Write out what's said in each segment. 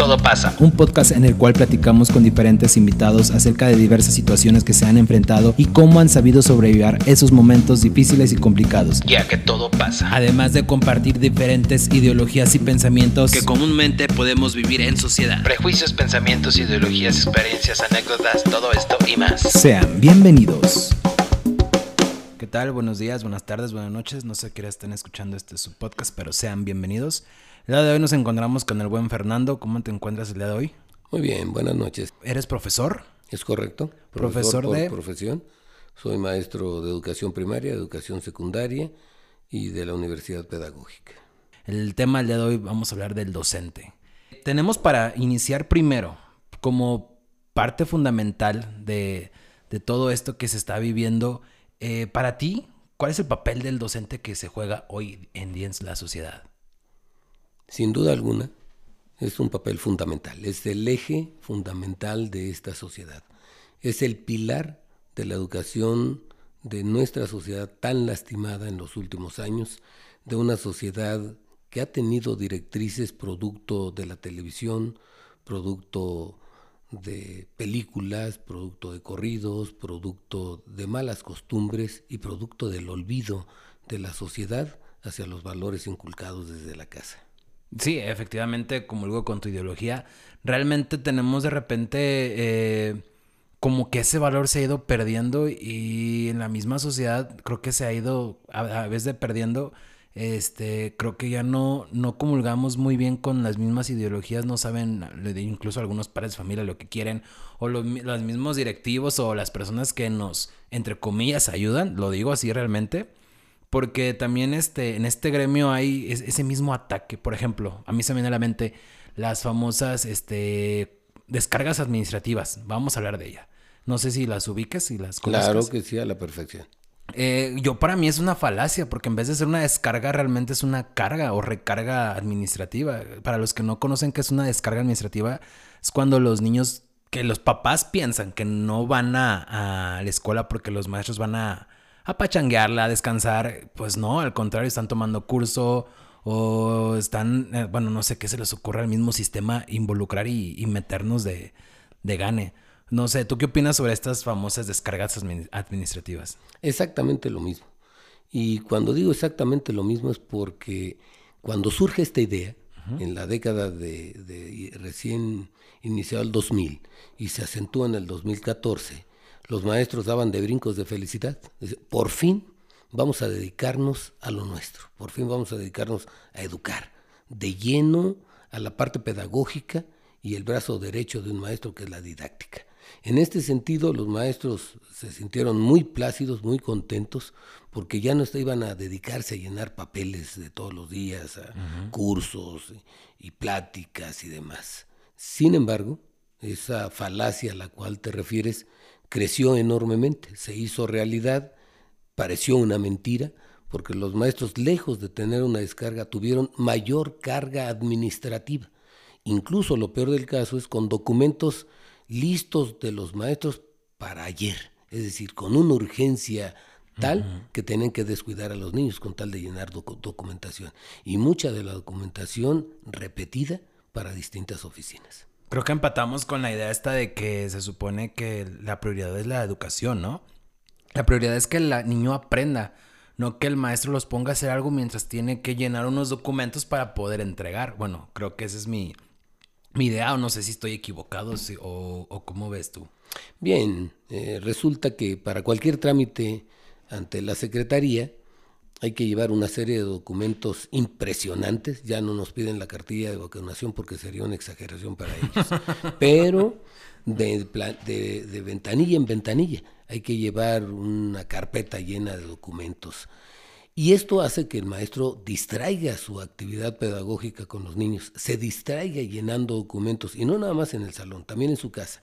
todo pasa. Un podcast en el cual platicamos con diferentes invitados acerca de diversas situaciones que se han enfrentado y cómo han sabido sobrevivir esos momentos difíciles y complicados. Ya que todo pasa. Además de compartir diferentes ideologías y pensamientos que comúnmente podemos vivir en sociedad. Prejuicios, pensamientos, ideologías, experiencias, anécdotas, todo esto y más. Sean bienvenidos. ¿Qué tal? Buenos días, buenas tardes, buenas noches. No sé qué estén escuchando este su podcast, pero sean bienvenidos. El día de hoy nos encontramos con el buen Fernando. ¿Cómo te encuentras el día de hoy? Muy bien, buenas noches. ¿Eres profesor? Es correcto. Profesor, por de- profesión. Soy maestro de educación primaria, educación secundaria y de la Universidad Pedagógica. El tema del día de hoy vamos a hablar del docente. Tenemos para iniciar primero, como parte fundamental de, de todo esto que se está viviendo, eh, para ti, ¿cuál es el papel del docente que se juega hoy en día en la sociedad? Sin duda alguna, es un papel fundamental, es el eje fundamental de esta sociedad. Es el pilar de la educación de nuestra sociedad tan lastimada en los últimos años, de una sociedad que ha tenido directrices producto de la televisión, producto de películas, producto de corridos, producto de malas costumbres y producto del olvido de la sociedad hacia los valores inculcados desde la casa. Sí, efectivamente, como digo con tu ideología, realmente tenemos de repente eh, como que ese valor se ha ido perdiendo y en la misma sociedad creo que se ha ido a, a vez de perdiendo. Este, creo que ya no, no comulgamos muy bien con las mismas ideologías, no saben, incluso algunos padres de familia lo que quieren, o los, los mismos directivos o las personas que nos, entre comillas, ayudan, lo digo así realmente, porque también este, en este gremio hay es- ese mismo ataque. Por ejemplo, a mí se me viene a la mente las famosas este, descargas administrativas. Vamos a hablar de ella. No sé si las ubiques y las conozcas. Claro que sí, a la perfección. Eh, yo para mí es una falacia, porque en vez de ser una descarga, realmente es una carga o recarga administrativa. Para los que no conocen qué es una descarga administrativa, es cuando los niños, que los papás piensan que no van a, a la escuela porque los maestros van a, a pachanguearla, a descansar. Pues no, al contrario, están tomando curso o están, eh, bueno, no sé qué se les ocurre al mismo sistema involucrar y, y meternos de, de gane. No sé, ¿tú qué opinas sobre estas famosas descargas admin- administrativas? Exactamente lo mismo. Y cuando digo exactamente lo mismo es porque cuando surge esta idea, en la década de, de recién iniciado el 2000 y se acentúa en el 2014, los maestros daban de brincos de felicidad. Por fin vamos a dedicarnos a lo nuestro, por fin vamos a dedicarnos a educar de lleno a la parte pedagógica y el brazo derecho de un maestro que es la didáctica. En este sentido, los maestros se sintieron muy plácidos, muy contentos, porque ya no iban a dedicarse a llenar papeles de todos los días, a cursos y pláticas y demás. Sin embargo, esa falacia a la cual te refieres creció enormemente, se hizo realidad, pareció una mentira, porque los maestros, lejos de tener una descarga, tuvieron mayor carga administrativa. Incluso lo peor del caso es con documentos listos de los maestros para ayer, es decir, con una urgencia tal que tienen que descuidar a los niños con tal de llenar docu- documentación. Y mucha de la documentación repetida para distintas oficinas. Creo que empatamos con la idea esta de que se supone que la prioridad es la educación, ¿no? La prioridad es que el niño aprenda, no que el maestro los ponga a hacer algo mientras tiene que llenar unos documentos para poder entregar. Bueno, creo que esa es mi, mi idea, o no sé si estoy equivocado o cómo ves tú. Bien, eh, resulta que para cualquier trámite ante la Secretaría hay que llevar una serie de documentos impresionantes. Ya no nos piden la cartilla de vacunación porque sería una exageración para ellos. Pero de, pla- de- de ventanilla en ventanilla hay que llevar una carpeta llena de documentos. Y esto hace que el maestro distraiga su actividad pedagógica con los niños, se distraiga llenando documentos, y no nada más en el salón, también en su casa.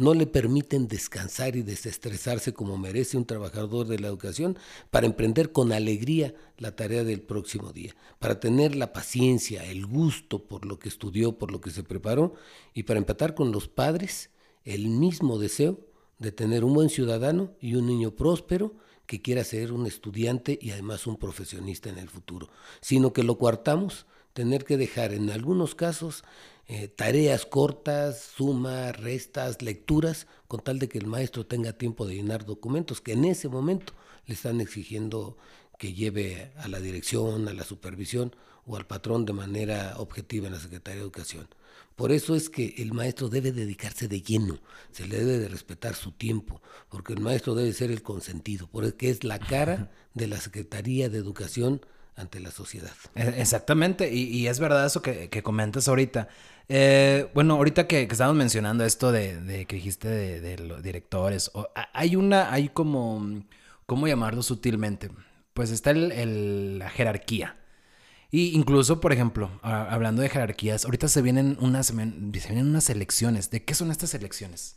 No le permiten descansar y desestresarse como merece un trabajador de la educación para emprender con alegría la tarea del próximo día, para tener la paciencia, el gusto por lo que estudió, por lo que se preparó, y para empatar con los padres el mismo deseo de tener un buen ciudadano y un niño próspero que quiera ser un estudiante y además un profesionista en el futuro, sino que lo coartamos, tener que dejar en algunos casos eh, tareas cortas, sumas, restas, lecturas, con tal de que el maestro tenga tiempo de llenar documentos que en ese momento le están exigiendo que lleve a la dirección, a la supervisión o al patrón de manera objetiva en la Secretaría de Educación. Por eso es que el maestro debe dedicarse de lleno, se le debe de respetar su tiempo, porque el maestro debe ser el consentido, porque es la cara de la Secretaría de Educación ante la sociedad. E, exactamente, y, es verdad eso que, comentas ahorita. Eh, bueno, ahorita que, estamos mencionando esto de, que dijiste de, los directores, hay una, hay como, ¿cómo llamarlo sutilmente? Pues está la jerarquía. Y incluso, por ejemplo, hablando de jerarquías, ahorita se vienen unas, se vienen unas elecciones. ¿De qué son estas elecciones?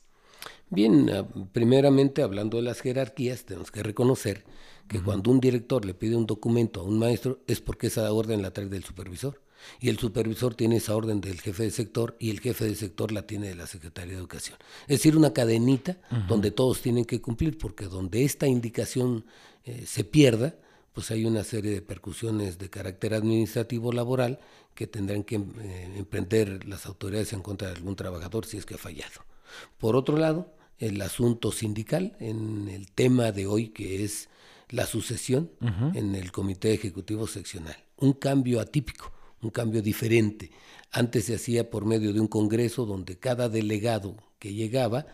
Bien, ah, primeramente hablando de las jerarquías, tenemos que reconocer que cuando un director le pide un documento a un maestro es porque esa orden la trae del supervisor. Y el supervisor tiene esa orden del jefe de sector y el jefe de sector la tiene de la Secretaría de Educación. Es decir, una cadenita donde todos tienen que cumplir, porque donde esta indicación eh, se pierda, pues hay una serie de percusiones de carácter administrativo laboral que tendrán que eh, emprender las autoridades en contra de algún trabajador si es que ha fallado. Por otro lado, el asunto sindical en el tema de hoy que es la sucesión en el comité ejecutivo seccional. Un cambio atípico, un cambio diferente. Antes se hacía por medio de un congreso donde cada delegado que llegaba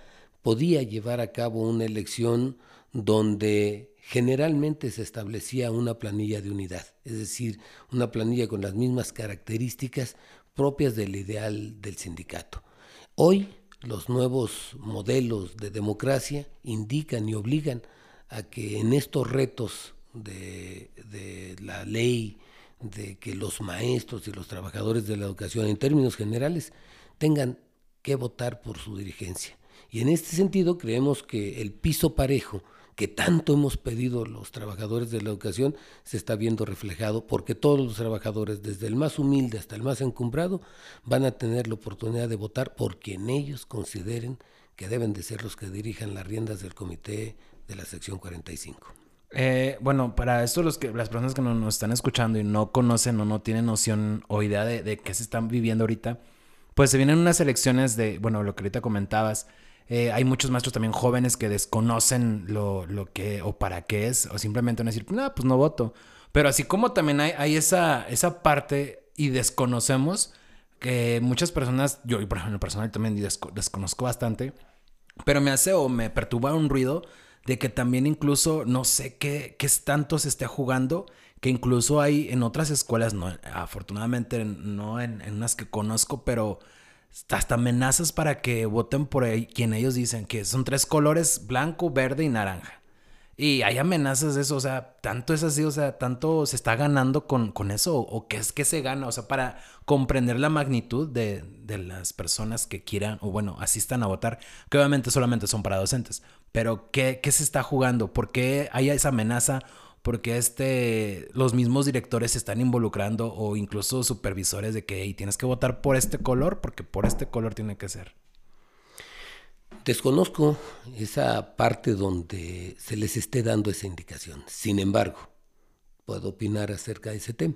podía llevar a cabo una elección donde generalmente se establecía una planilla de unidad, es decir, una planilla con las mismas características propias del ideal del sindicato. Hoy los nuevos modelos de democracia indican y obligan a que en estos retos de, de, la ley, de que los maestros y los trabajadores de la educación en términos generales tengan que votar por su dirigencia. Y en este sentido creemos que el piso parejo que tanto hemos pedido los trabajadores de la educación se está viendo reflejado porque todos los trabajadores, desde el más humilde hasta el más encumbrado, van a tener la oportunidad de votar por quien ellos consideren que deben de ser los que dirijan las riendas del comité de la sección 45. Eh, bueno, para esto los que, las personas que nos, están escuchando y no conocen o no tienen noción o idea de, de qué se están viviendo ahorita, pues se vienen unas elecciones de, bueno, lo que ahorita comentabas, eh, hay muchos maestros también jóvenes que desconocen lo, lo, que o para qué es, o simplemente van a decir, no, pues no voto. Pero así como también hay, hay esa, esa parte y desconocemos que muchas personas, yo por ejemplo personal también desconozco bastante, pero me hace o me perturba un ruido de que también incluso no sé qué, qué tanto se esté jugando, que incluso hay en otras escuelas, no, afortunadamente no en, en unas que conozco, pero hasta amenazas para que voten por quien ellos dicen que son tres colores, blanco, verde y naranja. Y hay amenazas de eso, o sea, tanto es así, o sea, tanto se está ganando con, con eso, o qué es que se gana, o sea, para comprender la magnitud de, de, las personas que quieran, o bueno, asistan a votar, que obviamente solamente son para docentes, pero ¿qué, qué se está jugando? ¿Por qué hay esa amenaza? porque este, los mismos directores se están involucrando o incluso supervisores de que tienes que votar por este color porque por este color tiene que ser. Desconozco esa parte donde se les esté dando esa indicación. Sin embargo, puedo opinar acerca de ese tema.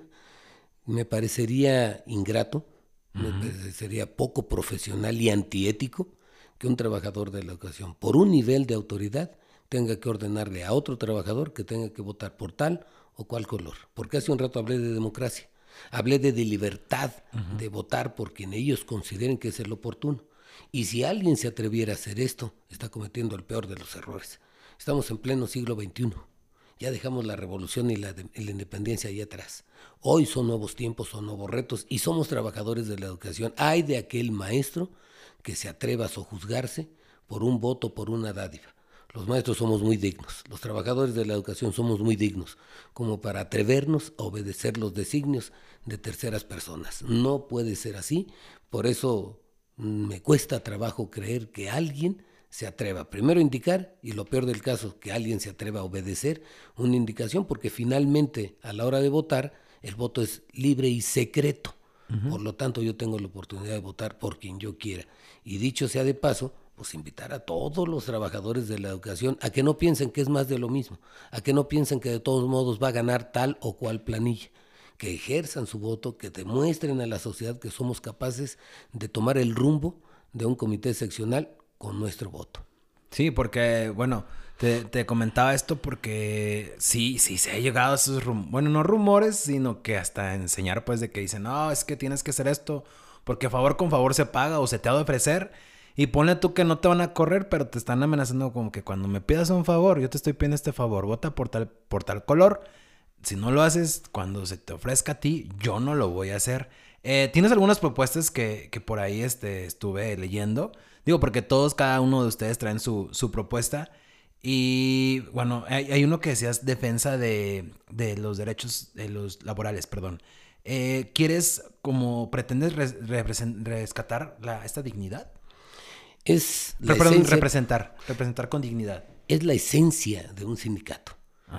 Me parecería ingrato, me parecería poco profesional y antiético que un trabajador de la educación, por un nivel de autoridad, tenga que ordenarle a otro trabajador que tenga que votar por tal o cual color. Porque hace un rato hablé de democracia, hablé de, libertad de votar por quien ellos consideren que es el oportuno. Y si alguien se atreviera a hacer esto, está cometiendo el peor de los errores. Estamos en pleno siglo XXI. Ya dejamos la revolución y la, independencia ahí atrás. Hoy son nuevos tiempos, son nuevos retos y somos trabajadores de la educación. Hay de aquel maestro que se atreva a sojuzgarse por un voto, por una dádiva. Los maestros somos muy dignos, los trabajadores de la educación somos muy dignos, como para atrevernos a obedecer los designios de terceras personas. No puede ser así, por eso me cuesta trabajo creer que alguien se atreva primero a indicar y lo peor del caso, que alguien se atreva a obedecer una indicación, porque finalmente a la hora de votar el voto es libre y secreto. Por lo tanto, yo tengo la oportunidad de votar por quien yo quiera. Y dicho sea de paso, pues invitar a todos los trabajadores de la educación a que no piensen que es más de lo mismo, a que no piensen que de todos modos va a ganar tal o cual planilla, que ejerzan su voto, que demuestren a la sociedad que somos capaces de tomar el rumbo de un comité seccional con nuestro voto. Sí, porque, bueno, te, comentaba esto porque sí, sí se ha llegado a esos rumores, bueno, no rumores, sino que hasta enseñar pues de que dicen, no, es que tienes que hacer esto, porque favor con favor se paga o se te ha de ofrecer. Y pone tú que no te van a correr, pero te están amenazando como que cuando me pidas un favor, yo te estoy pidiendo este favor, vota por tal, por tal color. Si no lo haces cuando se te ofrezca a ti, yo no lo voy a hacer. Eh, ¿Tienes algunas propuestas que, que, por ahí este, estuve leyendo? Digo, porque todos, cada uno de ustedes traen su, su propuesta. Y bueno, hay, uno que decías defensa de, de, los derechos de los laborales, perdón. Eh, ¿Quieres, como pretendes rescatar la, esta dignidad? Es perdón, representar, representar con dignidad. Es la esencia de un sindicato.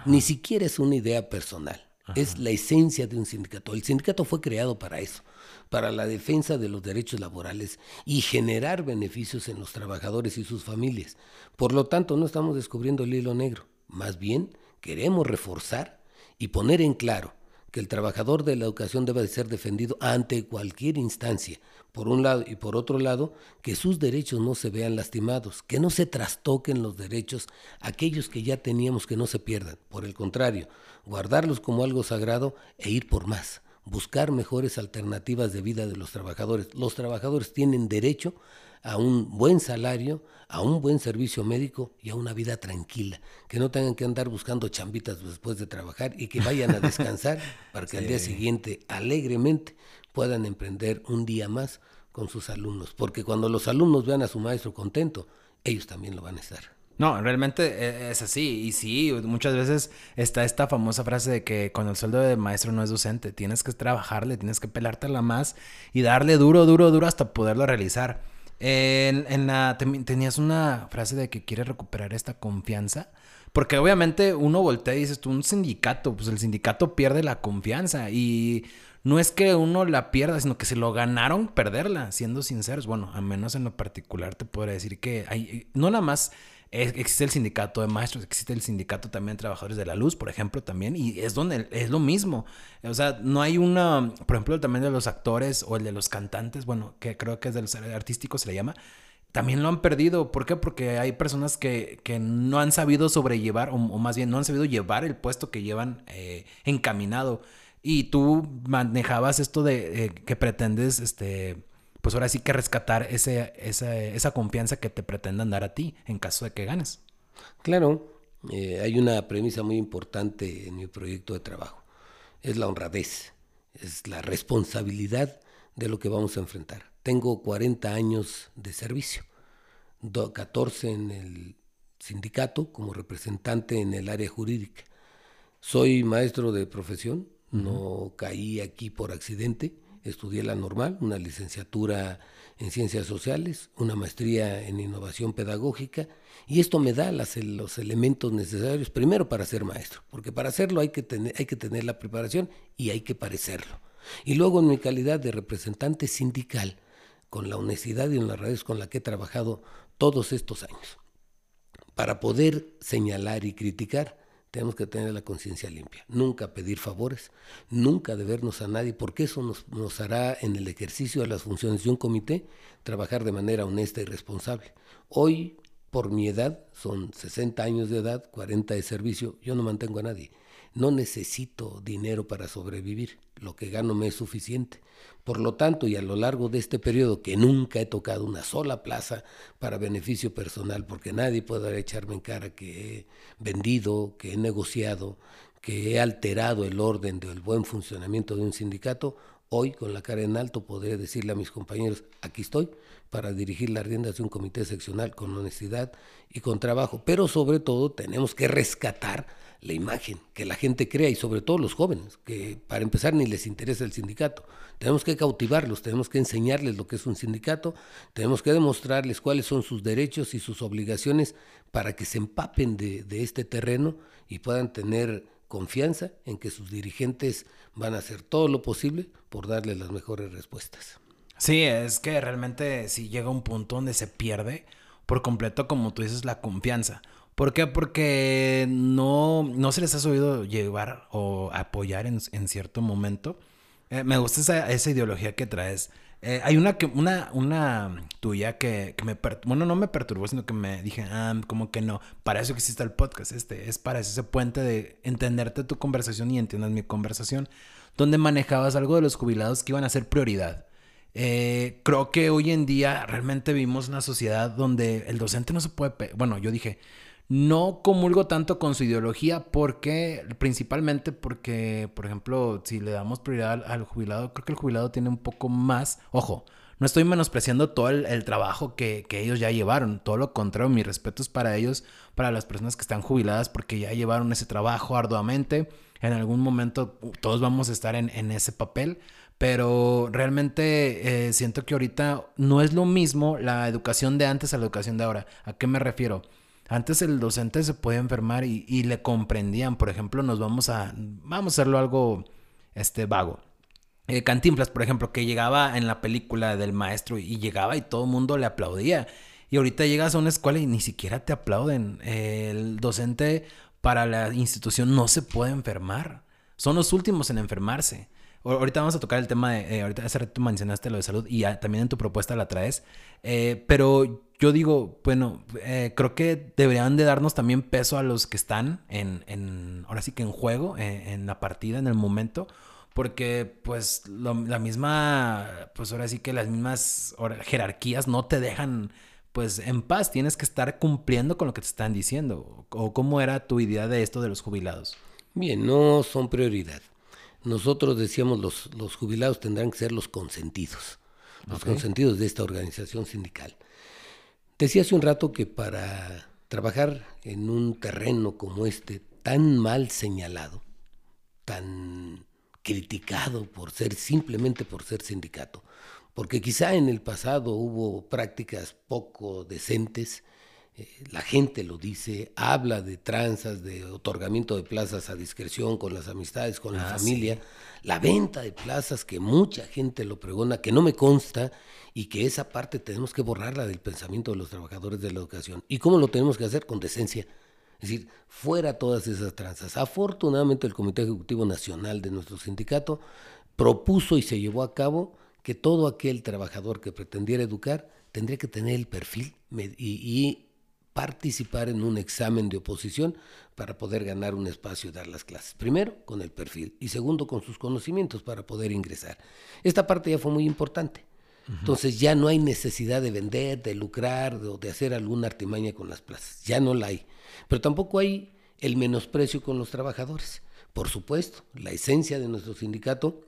Ni siquiera es una idea personal. Es la esencia de un sindicato. El sindicato fue creado para eso para la defensa de los derechos laborales y generar beneficios en los trabajadores y sus familias. Por lo tanto, no estamos descubriendo el hilo negro, más bien queremos reforzar y poner en claro que el trabajador de la educación debe ser defendido ante cualquier instancia, por un lado, y por otro lado, que sus derechos no se vean lastimados, que no se trastoquen los derechos, aquellos que ya teníamos que no se pierdan, por el contrario, guardarlos como algo sagrado e ir por más buscar mejores alternativas de vida de los trabajadores. Los trabajadores tienen derecho a un buen salario, a un buen servicio médico y a una vida tranquila, que no tengan que andar buscando chambitas después de trabajar y que vayan a descansar para que al día siguiente alegremente puedan emprender un día más con sus alumnos, porque cuando los alumnos vean a su maestro contento, ellos también lo van a estar. No, realmente e, es así. Y sí, muchas veces está esta famosa frase de que con el sueldo de maestro no es docente. Tienes que trabajarle, tienes que pelártela más y darle duro, duro, duro hasta poderlo realizar. En, la, tenías una frase de que quieres recuperar esta confianza. Porque obviamente uno voltea y dices tú, un sindicato, pues el sindicato pierde la confianza. Y no es que uno la pierda, sino que se lo ganaron perderla, siendo sinceros. Bueno, al menos en lo particular te podría decir que hay, no nada más existe el sindicato de maestros, existe el sindicato también de trabajadores de la luz, por ejemplo, también, y es donde es lo mismo. O sea, no hay una, por ejemplo, también de los actores o el de los cantantes, bueno, que creo que es de los artísticos se le llama, también lo han perdido. ¿Por qué? Porque hay personas que, que no han sabido sobrellevar, o, más bien no han sabido llevar el puesto que llevan eh, encaminado. Y tú manejabas esto de eh, que pretendes, este pues ahora sí que rescatar ese, esa, confianza que te pretendan dar a ti en caso de que ganes. Claro, eh, hay una premisa muy importante en mi proyecto de trabajo. Es la honradez, es la responsabilidad de lo que vamos a enfrentar. Tengo 40 años de servicio, 14 en el sindicato como representante en el área jurídica. Soy maestro de profesión, no caí aquí por accidente estudié la normal, una licenciatura en ciencias sociales, una maestría en innovación pedagógica, y esto me da los elementos necesarios, primero para ser maestro, porque para hacerlo hay que, tener, hay que tener la preparación y hay que parecerlo. Y luego en mi calidad de representante sindical, con la honestidad y en las redes con la que he trabajado todos estos años, para poder señalar y criticar, tenemos que tener la conciencia limpia, nunca pedir favores, nunca debernos a nadie, porque eso nos, hará en el ejercicio de las funciones de un comité trabajar de manera honesta y responsable. Hoy, por mi edad, son 60 años de edad, 40 de servicio, yo no mantengo a nadie. No necesito dinero para sobrevivir, lo que gano me es suficiente. Por lo tanto, y a lo largo de este periodo que nunca he tocado una sola plaza para beneficio personal, porque nadie puede echarme en cara que he vendido, que he negociado, que he alterado el orden del buen funcionamiento de un sindicato, hoy con la cara en alto podré decirle a mis compañeros, aquí estoy para dirigir las riendas de un comité seccional con honestidad y con trabajo, pero sobre todo tenemos que rescatar la imagen, que la gente crea y sobre todo los jóvenes, que para empezar ni les interesa el sindicato. Tenemos que cautivarlos, tenemos que enseñarles lo que es un sindicato, tenemos que demostrarles cuáles son sus derechos y sus obligaciones para que se empapen de, de este terreno y puedan tener confianza en que sus dirigentes van a hacer todo lo posible por darles las mejores respuestas. Sí, es que realmente si llega un punto donde se pierde por completo, como tú dices, la confianza. ¿Por qué? Porque no, no se les ha sabido llevar o apoyar en, cierto momento. Eh, me gusta esa, esa, ideología que traes. Eh, hay una, una, una tuya que, que me... Bueno, no me perturbó, sino que me dije, ah, como que no. Para eso existe el podcast. Este es para ese puente de entenderte tu conversación y entiendas mi conversación. Donde manejabas algo de los jubilados que iban a ser prioridad. Eh, creo que hoy en día realmente vivimos una sociedad donde el docente no se puede... Bueno, yo dije no comulgo tanto con su ideología porque, principalmente porque, por ejemplo, si le damos prioridad al, jubilado, creo que el jubilado tiene un poco más, ojo, no estoy menospreciando todo el, trabajo que, ellos ya llevaron, todo lo contrario, mis respetos para ellos, para las personas que están jubiladas porque ya llevaron ese trabajo arduamente, en algún momento todos vamos a estar en, ese papel, pero realmente eh, siento que ahorita no es lo mismo la educación de antes a la educación de ahora. ¿A qué me refiero? Antes el docente se podía enfermar y, le comprendían. Por ejemplo, nos vamos a. Vamos a hacerlo algo este, vago. Eh, Cantinflas, por ejemplo, que llegaba en la película del maestro y llegaba y todo el mundo le aplaudía. Y ahorita llegas a una escuela y ni siquiera te aplauden. el docente para la institución no se puede enfermar. Son los últimos en enfermarse. Ahorita vamos a tocar el tema de, eh, ahorita hace rato mencionaste lo de salud y también en tu propuesta la traes, eh, pero yo digo, bueno, eh, creo que deberían de darnos también peso a los que están en, en ahora sí que en juego, en, la partida, en el momento, porque pues la misma, pues ahora sí que las mismas jerarquías no te dejan pues en paz, tienes que estar cumpliendo con lo que te están diciendo, o cómo era tu idea de esto de los jubilados. Bien, no son prioridad nosotros decíamos los, los jubilados tendrán que ser los consentidos, los consentidos de esta organización sindical. Decía hace un rato que para trabajar en un terreno como este, tan mal señalado, tan criticado por ser simplemente por ser sindicato, porque quizá en el pasado hubo prácticas poco decentes, eh, la gente lo dice, habla de tranzas, de otorgamiento de plazas a discreción con las amistades, con la ah, familia, la venta de plazas que mucha gente lo pregona, que no me consta y que esa parte tenemos que borrarla del pensamiento de los trabajadores de la educación. ¿Y cómo lo tenemos que hacer? Con decencia. Es decir, fuera todas esas tranzas. Afortunadamente el Comité Ejecutivo Nacional de nuestro sindicato propuso y se llevó a cabo que todo aquel trabajador que pretendiera educar tendría que tener el perfil y participar en un examen de oposición para poder ganar un espacio y dar las clases. Primero, con el perfil y segundo, con sus conocimientos para poder ingresar. Esta parte ya fue muy importante. Entonces ya no hay necesidad de vender, de lucrar o de hacer alguna artimaña con las plazas. Ya no la hay. Pero tampoco hay el menosprecio con los trabajadores. Por supuesto, la esencia de nuestro sindicato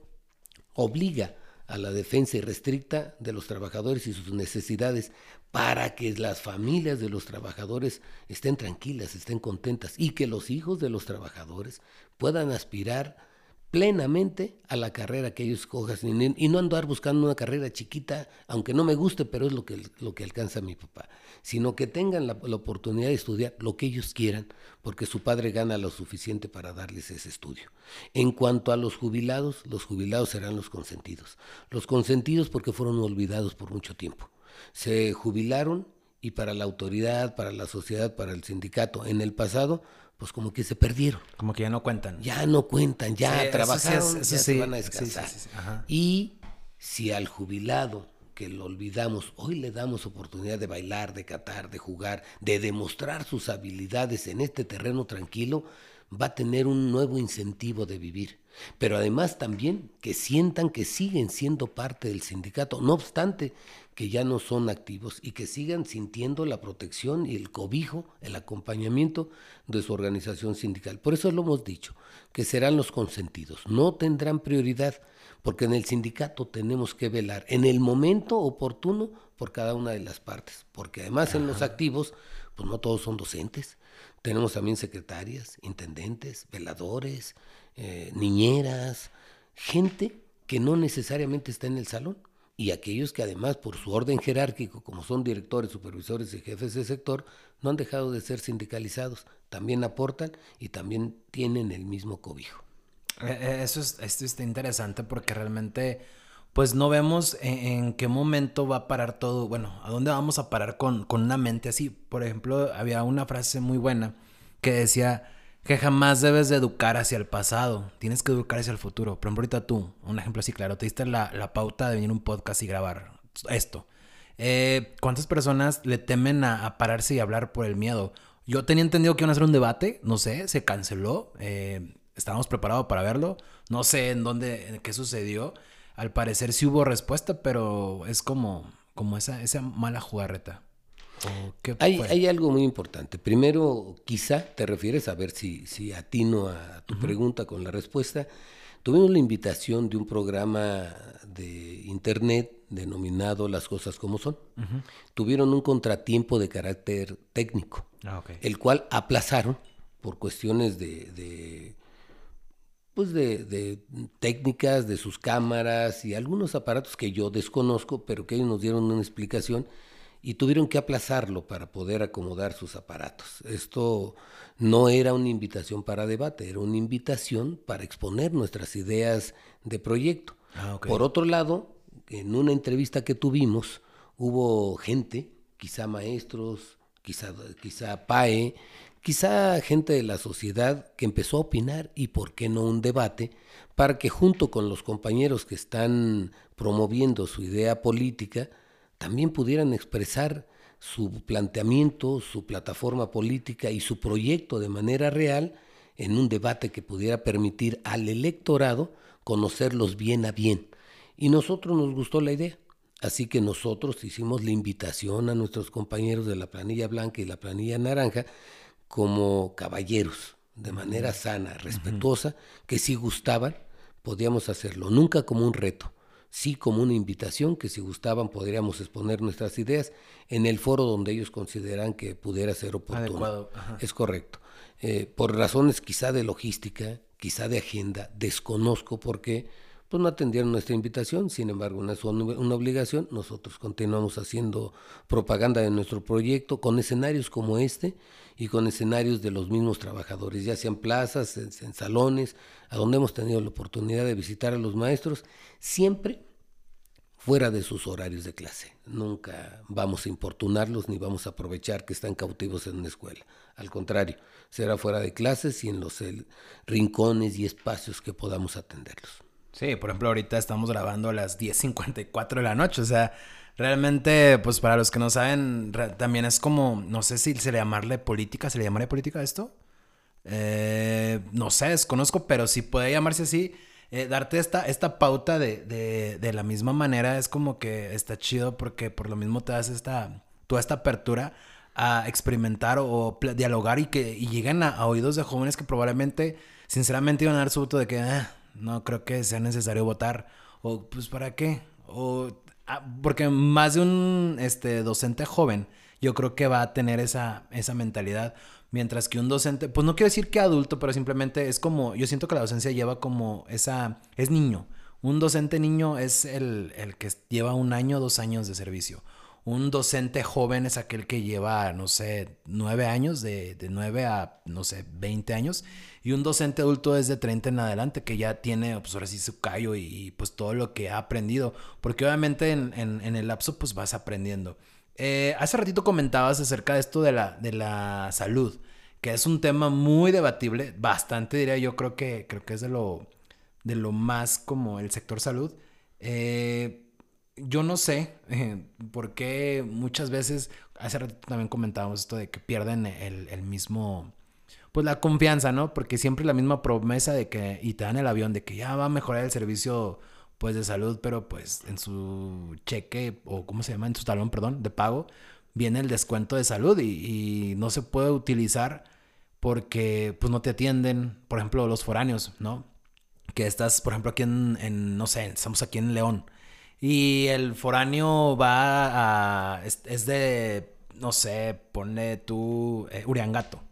obliga a la defensa irrestricta de los trabajadores y sus necesidades para que las familias de los trabajadores estén tranquilas, estén contentas y que los hijos de los trabajadores puedan aspirar plenamente a la carrera que ellos cojan y no andar buscando una carrera chiquita, aunque no me guste, pero es lo que, lo que alcanza mi papá, sino que tengan la, la, oportunidad de estudiar lo que ellos quieran, porque su padre gana lo suficiente para darles ese estudio. En cuanto a los jubilados, los jubilados serán los consentidos. Los consentidos porque fueron olvidados por mucho tiempo. Se jubilaron y para la autoridad, para la sociedad, para el sindicato en el pasado pues como que se perdieron. Como que ya no cuentan. Ya no cuentan, ya trabajaron, ya se van a descansar. y si al jubilado que lo olvidamos, hoy le damos oportunidad de bailar, de catar, de jugar, de demostrar sus habilidades en este terreno tranquilo, va a tener un nuevo incentivo de vivir. Pero además también que sientan que siguen siendo parte del sindicato, no obstante que ya no son activos y que sigan sintiendo la protección y el cobijo, el acompañamiento de su organización sindical. Por eso lo hemos dicho, que serán los consentidos, no tendrán prioridad, porque en el sindicato tenemos que velar en el momento oportuno por cada una de las partes, porque además en los activos, pues no todos son docentes, tenemos también secretarias, intendentes, veladores, eh, niñeras, gente que no necesariamente está en el salón y aquellos que además por su orden jerárquico, como son directores, supervisores y jefes de sector, no han dejado de ser sindicalizados, también aportan y también tienen el mismo cobijo. Eh, eh, eso es, esto está interesante porque realmente pues no vemos en, qué momento va a parar todo, bueno, a dónde vamos a parar con, con una mente así. Por ejemplo, había una frase muy buena que decía que jamás debes de educar hacia el pasado, tienes que educar hacia el futuro. Por ejemplo, ahorita tú, un ejemplo así claro, te diste la, la pauta de venir a un podcast y grabar esto. Eh, ¿Cuántas personas le temen a, pararse y hablar por el miedo? Yo tenía entendido que iban a hacer un debate, no sé, se canceló. Eh, estábamos preparados para verlo. No sé en dónde, en qué sucedió al parecer sí hubo respuesta, pero es como, como esa, esa mala jugarreta. Hay, hay, algo muy importante. Primero, quizá te refieres a ver si, si atino a tu pregunta con la respuesta. Tuvimos la invitación de un programa de internet denominado Las Cosas como Son. Tuvieron un contratiempo de carácter técnico, ah, el cual aplazaron por cuestiones de pues de, técnicas de sus cámaras y algunos aparatos que yo desconozco, pero que ellos nos dieron una explicación y tuvieron que aplazarlo para poder acomodar sus aparatos. Esto no era una invitación para debate, era una invitación para exponer nuestras ideas de proyecto. Ah, Por otro lado, en una entrevista que tuvimos, hubo gente, quizá maestros, quizá, quizá PAE, quizá gente de la sociedad que empezó a opinar y por qué no un debate para que junto con los compañeros que están promoviendo su idea política también pudieran expresar su planteamiento, su plataforma política y su proyecto de manera real en un debate que pudiera permitir al electorado conocerlos bien a bien. Y nosotros nos gustó la idea. Así que nosotros hicimos la invitación a nuestros compañeros de la planilla blanca y la planilla naranja como caballeros, de manera sana, respetuosa, que si gustaban, podíamos hacerlo, nunca como un reto, sí como una invitación, que si gustaban podríamos exponer nuestras ideas en el foro donde ellos consideran que pudiera ser oportuno. Es correcto. Eh, por razones quizá de logística, quizá de agenda, desconozco por qué pues no atendieron nuestra invitación, sin embargo, no es una obligación, nosotros continuamos haciendo propaganda de nuestro proyecto con escenarios como este y con escenarios de los mismos trabajadores, ya sean plazas, en, salones, a donde hemos tenido la oportunidad de visitar a los maestros, siempre fuera de sus horarios de clase. Nunca vamos a importunarlos ni vamos a aprovechar que están cautivos en una escuela. Al contrario, será fuera de clases y en los rincones y espacios que podamos atenderlos. Sí, por ejemplo, ahorita estamos grabando a las 10.54 de la noche, o sea, realmente, pues para los que no saben, también es como, no sé si se le llamarle política, ¿se le llamaría política a esto? Eh, no sé, desconozco, pero si puede llamarse así. Eh, darte esta, esta pauta de, de, de, la misma manera es como que está chido porque por lo mismo te das esta, toda esta apertura a experimentar o, dialogar y que y lleguen a, oídos de jóvenes que probablemente, sinceramente, iban a dar su voto de que, ah, no creo que sea necesario votar. O, pues, ¿para qué? O, ah, porque más de un este, docente joven, yo creo que va a tener esa, esa mentalidad. Mientras que un docente, pues no quiero decir que adulto, pero simplemente es como, yo siento que la docencia lleva como esa, es niño. Un docente niño es el, el que lleva un año, dos años de servicio. Un docente joven es aquel que lleva, no sé, nueve años, de, de nueve a, no sé, veinte años. Y un docente adulto es de 30 en adelante, que ya tiene, pues ahora sí, su callo y, pues todo lo que ha aprendido. Porque obviamente en, en, el lapso, pues vas aprendiendo. Eh, hace ratito comentabas acerca de esto de la, de la salud, que es un tema muy debatible, bastante diría yo, creo que, creo que es de lo, de lo más como el sector salud. Eh, yo no sé eh, por qué muchas veces, hace ratito también comentábamos esto de que pierden el, el mismo pues la confianza, ¿no? Porque siempre la misma promesa de que, y te dan el avión, de que ya va a mejorar el servicio, pues, de salud, pero pues en su cheque, o ¿cómo se llama? En su talón, perdón, de pago, viene el descuento de salud y, no se puede utilizar porque, pues, no te atienden, por ejemplo, los foráneos, ¿no? Que estás, por ejemplo, aquí en, no sé, estamos aquí en León. Y el foráneo va a, es, de, no sé, pone tú, eh, Uriangato.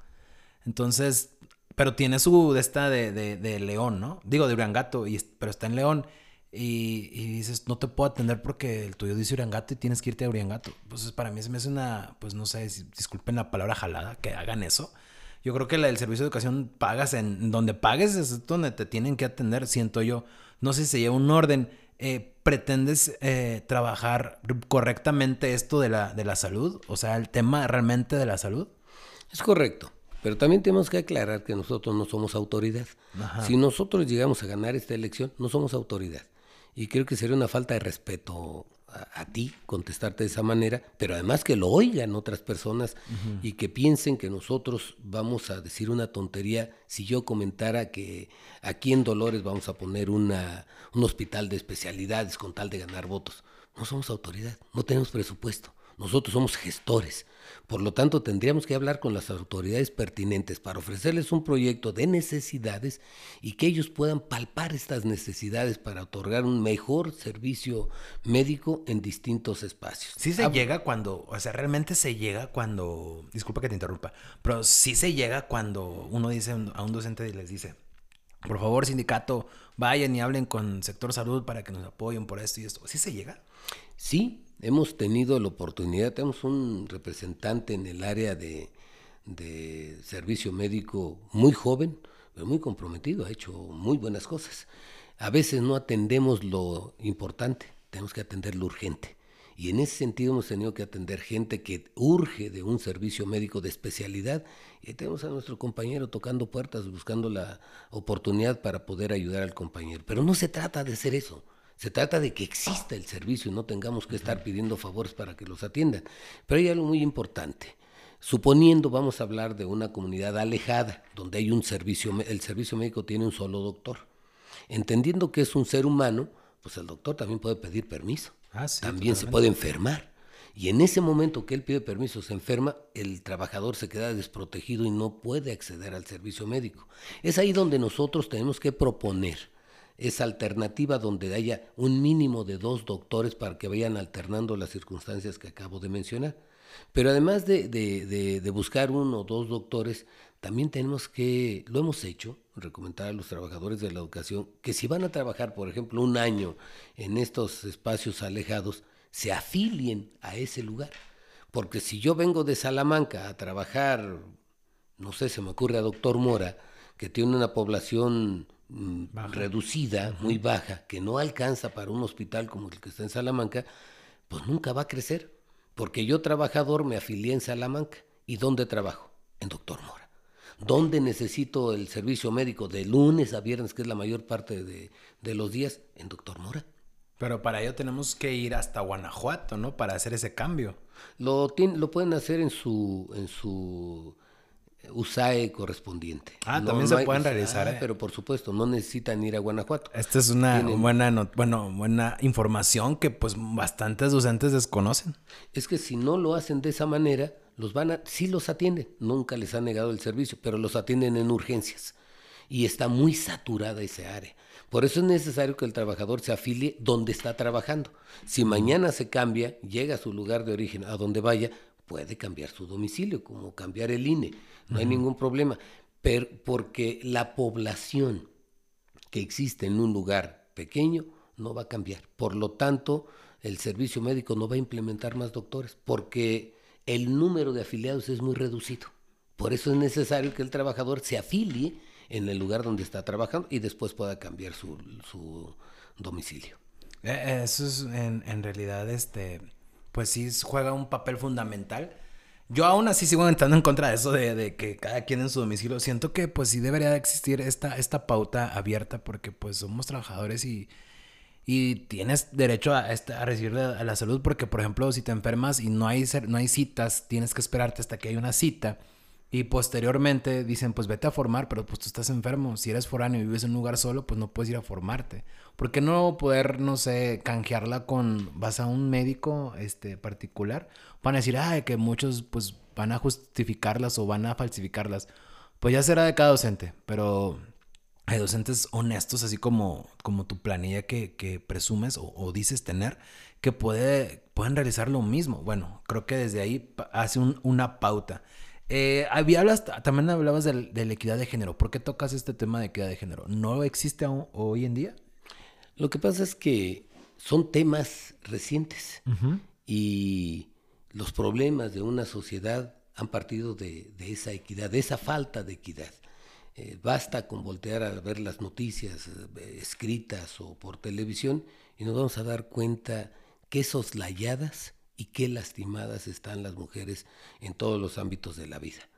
Entonces, pero tiene su de esta de, de, León, ¿no? Digo, de Uriangato, y, pero está en León. Y, dices, no te puedo atender porque el tuyo dice Uriangato y tienes que irte a Uriangato. Pues para mí se me hace una, pues no sé, disculpen la palabra jalada, que hagan eso. Yo creo que el servicio de educación pagas en donde pagues es donde te tienen que atender, siento yo. No sé si se lleva un orden. eh, ¿pretendes eh, trabajar correctamente esto de la, de la salud? O sea, el tema realmente de la salud. Es correcto. Pero también tenemos que aclarar que nosotros no somos autoridad. Si nosotros llegamos a ganar esta elección, no somos autoridad. Y creo que sería una falta de respeto a, ti contestarte de esa manera, pero además que lo oigan otras personas y que piensen que nosotros vamos a decir una tontería si yo comentara que aquí en Dolores vamos a poner una, un hospital de especialidades con tal de ganar votos. No somos autoridad, no tenemos presupuesto. Nosotros somos gestores. Por lo tanto, tendríamos que hablar con las autoridades pertinentes para ofrecerles un proyecto de necesidades y que ellos puedan palpar estas necesidades para otorgar un mejor servicio médico en distintos espacios. Sí se ah, llega cuando, o sea, realmente se llega cuando, disculpa que te interrumpa, pero sí se llega cuando uno dice a un docente y les dice, por favor, sindicato, vayan y hablen con sector salud para que nos apoyen por esto y esto. ¿Sí se llega? Sí, hemos tenido la oportunidad, tenemos un representante en el área de, servicio médico muy joven, pero muy comprometido, ha hecho muy buenas cosas. A veces no atendemos lo importante, tenemos que atender lo urgente. Y en ese sentido hemos tenido que atender gente que urge de un servicio médico de especialidad. Y tenemos a nuestro compañero tocando puertas, buscando la oportunidad para poder ayudar al compañero. Pero no se trata de hacer eso. Se trata de que exista el servicio y no tengamos que estar pidiendo favores para que los atiendan. Pero hay algo muy importante. Suponiendo, vamos a hablar de una comunidad alejada, donde hay un servicio, el servicio médico tiene un solo doctor. Entendiendo que es un ser humano, pues el doctor también puede pedir permiso. Ah, también se puede enfermar. Y en ese momento que él pide permiso, se enferma, el trabajador se queda desprotegido y no puede acceder al servicio médico. Es ahí donde nosotros tenemos que proponer esa alternativa donde haya un mínimo de dos doctores para que vayan alternando las circunstancias que acabo de mencionar. Pero además de, de, buscar uno o dos doctores, también tenemos que, lo hemos hecho, recomendar a los trabajadores de la educación que si van a trabajar, por ejemplo, un año en estos espacios alejados, se afilien a ese lugar. Porque si yo vengo de Salamanca a trabajar, no sé, se me ocurre a Doctor Mora, que tiene una población Mm, reducida, muy baja, que no alcanza para un hospital como el que está en Salamanca, pues nunca va a crecer. Porque yo trabajador me afilié en Salamanca. ¿Y dónde trabajo? En Doctor Mora. ¿Dónde necesito el servicio médico de lunes a viernes, que es la mayor parte de, de los días? En Doctor Mora. Pero para ello tenemos que ir hasta Guanajuato, ¿no? Para hacer ese cambio. Lo, lo pueden hacer en su, en su USAE correspondiente. Ah, también se pueden realizar. ¿eh? Pero por supuesto, no necesitan ir a Guanajuato. Esta es una buena, bueno, buena información que pues bastantes docentes desconocen. Es que si no lo hacen de esa manera, los van a, sí los atienden, nunca les han negado el servicio, pero los atienden en urgencias. Y está muy saturada esa área. Por eso es necesario que el trabajador se afilie donde está trabajando. Si mañana se cambia, llega a su lugar de origen, a donde vaya, puede cambiar su domicilio, como cambiar el INE no hay ningún problema, pero porque la población que existe en un lugar pequeño no va a cambiar. Por lo tanto, el servicio médico no va a implementar más doctores, porque el número de afiliados es muy reducido. Por eso es necesario que el trabajador se afilie en el lugar donde está trabajando y después pueda cambiar su, su domicilio. Eh, eso es en, en realidad, este, pues sí juega un papel fundamental yo aún así sigo entrando en contra de eso de, que cada quien en su domicilio. Siento que pues sí debería existir esta, esta pauta abierta porque pues somos trabajadores y, y tienes derecho a, a recibir a la salud porque por ejemplo si te enfermas y no hay, no hay citas, tienes que esperarte hasta que hay una cita. Y posteriormente dicen, pues vete a formar, pero pues tú estás enfermo. Si eres foráneo y vives en un lugar solo, pues no puedes ir a formarte. ¿Por qué no poder, no sé, canjearla con, vas a un médico este, particular? Van a decir, ah, que muchos pues van a justificarlas o van a falsificarlas. Pues ya será de cada docente, pero hay docentes honestos, así como, como tu planilla que, que presumes o, dices tener, que puede, pueden realizar lo mismo. Bueno, creo que desde ahí hace una pauta. Eh, hablas, también hablabas de, la equidad de género. ¿Por qué tocas este tema de equidad de género? ¿No existe hoy en día? Lo que pasa es que son temas recientes y los problemas de una sociedad han partido de, esa equidad, de esa falta de equidad. Eh, basta con voltear a ver las noticias eh, escritas o por televisión y nos vamos a dar cuenta qué soslayadas y qué lastimadas están las mujeres en todos los ámbitos de la vida.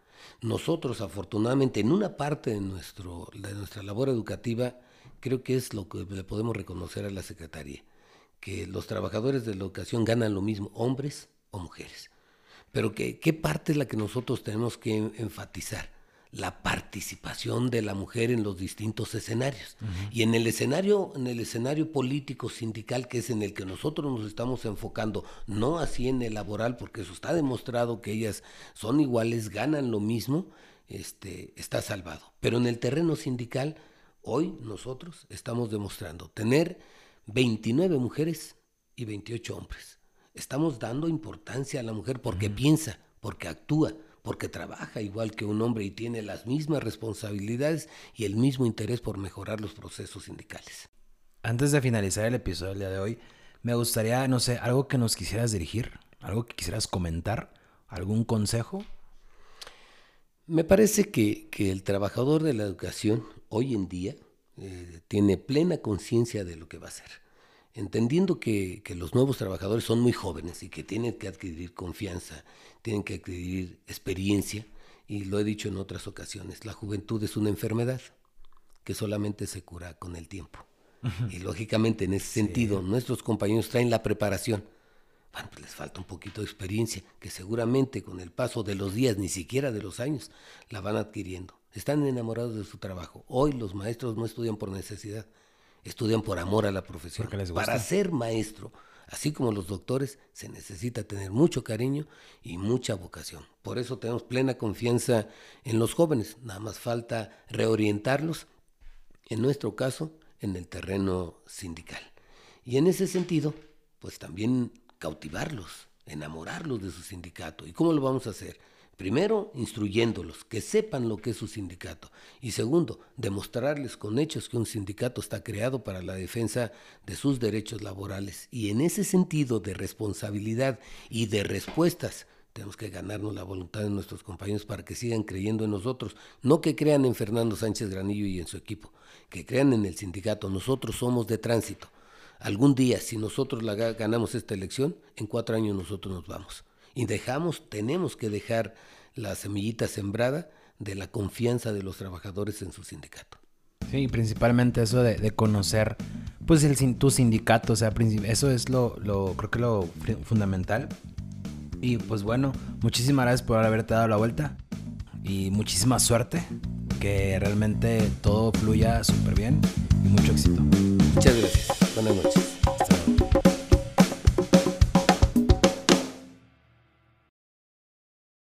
Nosotros, afortunadamente, en una parte de, nuestro, de nuestra labor educativa, creo que es lo que le podemos reconocer a la Secretaría, que los trabajadores de la educación ganan lo mismo, hombres o mujeres. Pero que, ¿qué parte es la que nosotros tenemos que enfatizar? La participación de la mujer en los distintos escenarios. Y en el escenario, en el escenario político sindical, que es en el que nosotros nos estamos enfocando, no así en el laboral, porque eso está demostrado que ellas son iguales, ganan lo mismo, este, está salvado. Pero en el terreno sindical, hoy nosotros estamos demostrando tener 29 mujeres y 28 hombres. Estamos dando importancia a la mujer porque piensa, porque actúa, porque trabaja igual que un hombre y tiene las mismas responsabilidades y el mismo interés por mejorar los procesos sindicales. Antes de finalizar el episodio del día de hoy, me gustaría, no sé, algo que nos quisieras dirigir, algo que quisieras comentar, algún consejo. Me parece que, el trabajador de la educación hoy en día eh, tiene plena conciencia de lo que va a hacer entendiendo que, los nuevos trabajadores son muy jóvenes y que tienen que adquirir confianza, tienen que adquirir experiencia, y lo he dicho en otras ocasiones, la juventud es una enfermedad que solamente se cura con el tiempo. Y lógicamente en ese sentido nuestros compañeros traen la preparación. Bueno, pues les falta un poquito de experiencia, que seguramente con el paso de los días, ni siquiera de los años, la van adquiriendo. Están enamorados de su trabajo. Hoy los maestros no estudian por necesidad, estudian por amor a la profesión. Para ser maestro, así como los doctores, se necesita tener mucho cariño y mucha vocación. Por eso tenemos plena confianza en los jóvenes, nada más falta reorientarlos, en nuestro caso, en el terreno sindical. Y en ese sentido, pues también cautivarlos, enamorarlos de su sindicato. ¿Y cómo lo vamos a hacer? Primero, instruyéndolos, que sepan lo que es su sindicato. Y segundo, demostrarles con hechos que un sindicato está creado para la defensa de sus derechos laborales. Y en ese sentido de responsabilidad y de respuestas, tenemos que ganarnos la voluntad de nuestros compañeros para que sigan creyendo en nosotros. No que crean en Fernando Sánchez Granillo y en su equipo, que crean en el sindicato. Nosotros somos de tránsito. Algún día, si nosotros la ganamos esta elección, en cuatro años nosotros nos vamos y dejamos, tenemos que dejar la semillita sembrada de la confianza de los trabajadores en su sindicato. Sí, principalmente eso de, conocer pues el, tu sindicato, o sea, eso es lo, lo, creo que lo fundamental. Y pues bueno, muchísimas gracias por haberte dado la vuelta y muchísima suerte, que realmente todo fluya súper bien y mucho éxito. Muchas gracias. Buenas noches.